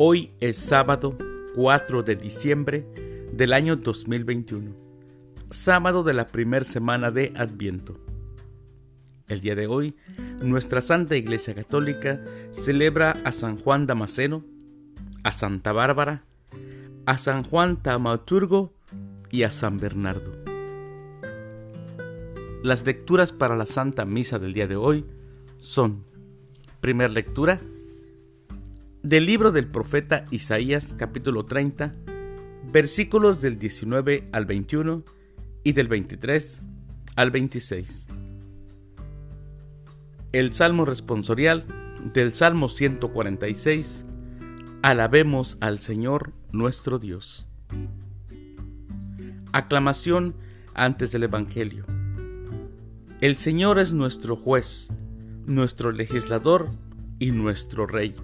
Hoy es sábado 4 de diciembre del año 2021, sábado de la primera semana de Adviento. El día de hoy, nuestra Santa Iglesia Católica celebra a San Juan Damasceno, a Santa Bárbara, a San Juan Tamaturgo y a San Bernardo. Las lecturas para la Santa Misa del día de hoy son, primera lectura, del libro del profeta Isaías capítulo 30, versículos del 19 al 21 y del 23 al 26. El Salmo responsorial del Salmo 146, Alabemos al Señor nuestro Dios. Aclamación antes del Evangelio. El Señor es nuestro juez, nuestro legislador y nuestro rey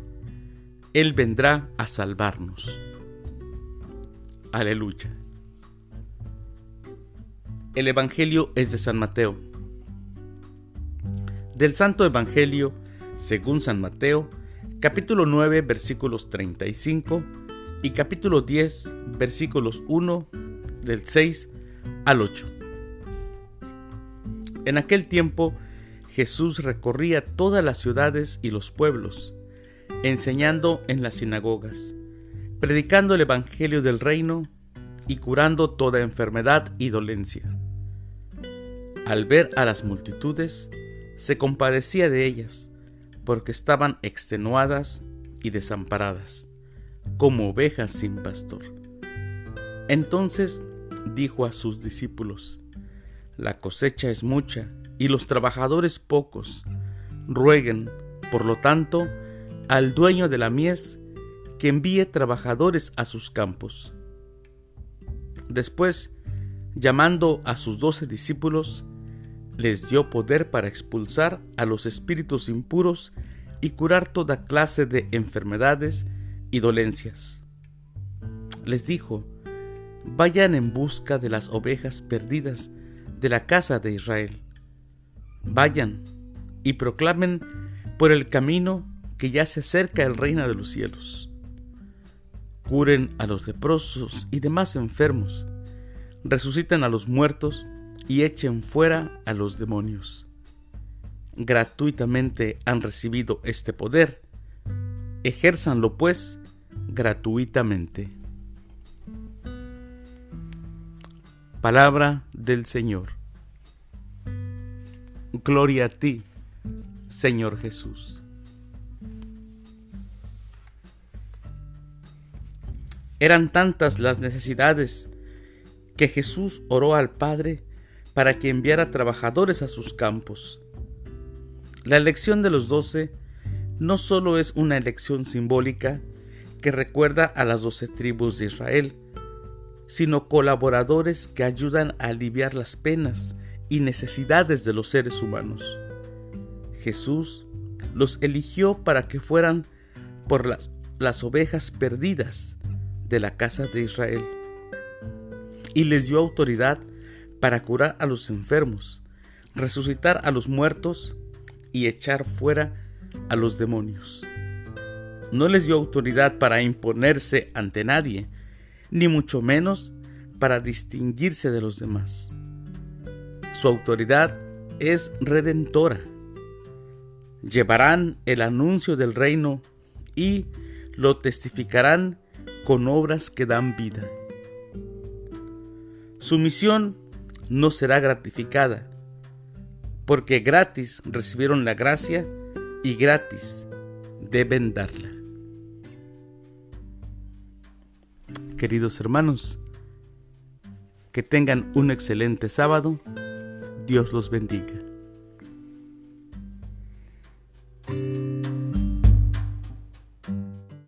él vendrá a salvarnos. Aleluya. El Evangelio es de San Mateo. Del Santo Evangelio, según San Mateo, capítulo 9, versículos 35 y capítulo 10, versículos 1 del 6 al 8. En aquel tiempo Jesús recorría todas las ciudades y los pueblos, enseñando en las sinagogas, predicando el Evangelio del reino y curando toda enfermedad y dolencia. Al ver a las multitudes, se compadecía de ellas, porque estaban extenuadas y desamparadas, como ovejas sin pastor. Entonces dijo a sus discípulos, La cosecha es mucha y los trabajadores pocos. Rueguen, por lo tanto, al dueño de la mies que envíe trabajadores a sus campos. Después, llamando a sus doce discípulos, les dio poder para expulsar a los espíritus impuros y curar toda clase de enfermedades y dolencias. Les dijo, vayan en busca de las ovejas perdidas de la casa de Israel. Vayan y proclamen por el camino que ya se acerca el reino de los cielos. Curen a los leprosos y demás enfermos, resuciten a los muertos y echen fuera a los demonios. Gratuitamente han recibido este poder, ejérzanlo pues gratuitamente. Palabra del Señor. Gloria a ti, Señor Jesús. Eran tantas las necesidades que Jesús oró al Padre para que enviara trabajadores a sus campos. La elección de los doce no solo es una elección simbólica que recuerda a las doce tribus de Israel, sino colaboradores que ayudan a aliviar las penas y necesidades de los seres humanos. Jesús los eligió para que fueran por las, las ovejas perdidas de la casa de Israel, y les dio autoridad para curar a los enfermos, resucitar a los muertos y echar fuera a los demonios. No les dio autoridad para imponerse ante nadie, ni mucho menos para distinguirse de los demás. Su autoridad es redentora. Llevarán el anuncio del reino y lo testificarán con obras que dan vida. Su misión no será gratificada, porque gratis recibieron la gracia y gratis deben darla. Queridos hermanos, que tengan un excelente sábado. Dios los bendiga.